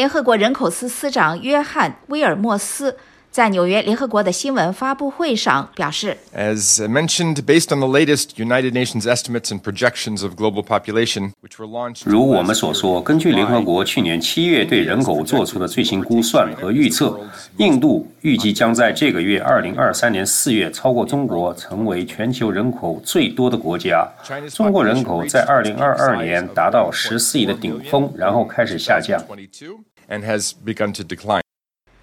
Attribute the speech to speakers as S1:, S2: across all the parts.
S1: 联合国人口司司长约翰·威尔莫斯。在纽约联合国的新闻发布会上表示
S2: ，As mentioned, based on the latest United Nations estimates and projections of global population, which were launched.
S3: 如我们所说，根据联合国去年七月对人口做出的最新估算和预测，印度预计将在这个月二零二三年四月超过中国，成为全球人口最多的国家。中国人口在二零二二年达到十四亿的顶峰，然后开始下降。
S2: And has begun to decline.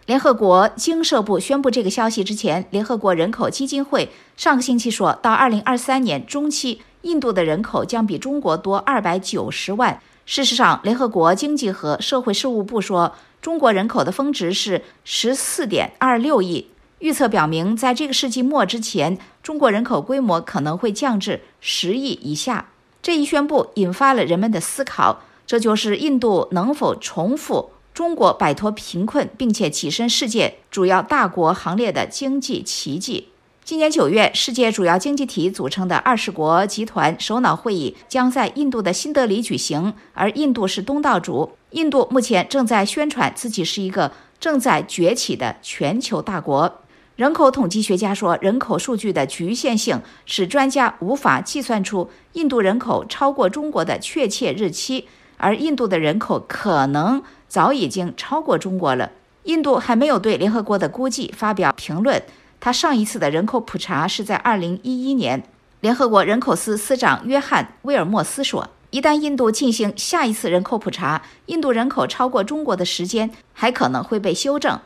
S1: 联合国经社部宣布这个消息之前，联合国人口基金会上个星期说到，二零二三年中期，印度的人口将比中国多二百九十万。事实上，联合国经济和社会事务部说，中国人口的峰值是十四点二六亿。预测表明，在这个世纪末之前，中国人口规模可能会降至十亿以下。这一宣布引发了人们的思考，这就是印度能否重复。中国摆脱贫困，并且跻身世界主要大国行列的经济奇迹。今年九月，世界主要经济体组成的二十国集团首脑会议将在印度的新德里举行，而印度是东道主。印度目前正在宣传自己是一个正在崛起的全球大国。人口统计学家说，人口数据的局限性使专家无法计算出印度人口超过中国的确切日期，而印度的人口可能。早已经超过中国了。印度还没有对联合国的估计发表评论。他上一次的人口普查是在2011年。联合国人口司司长约翰·威尔莫斯说：“一旦印度进行下一次人口普查，印度人口超过中国的时间还可能会被修正。”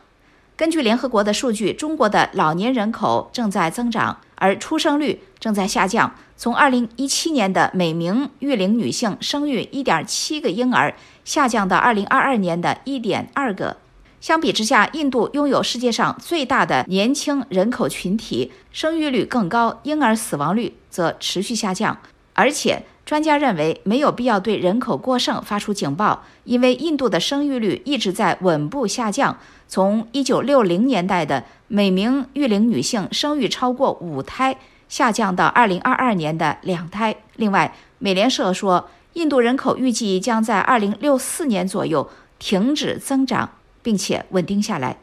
S1: 根据联合国的数据，中国的老年人口正在增长，而出生率正在下降。从2017年的每名育龄女性生育1.7个婴儿，下降到2022年的1.2个。相比之下，印度拥有世界上最大的年轻人口群体，生育率更高，婴儿死亡率则持续下降。而且，专家认为没有必要对人口过剩发出警报，因为印度的生育率一直在稳步下降。从1960年代的每名育龄女性生育超过五胎，下降到2022年的两胎。另外，美联社说，印度人口预计将在2064年左右停止增长，并且稳定下来。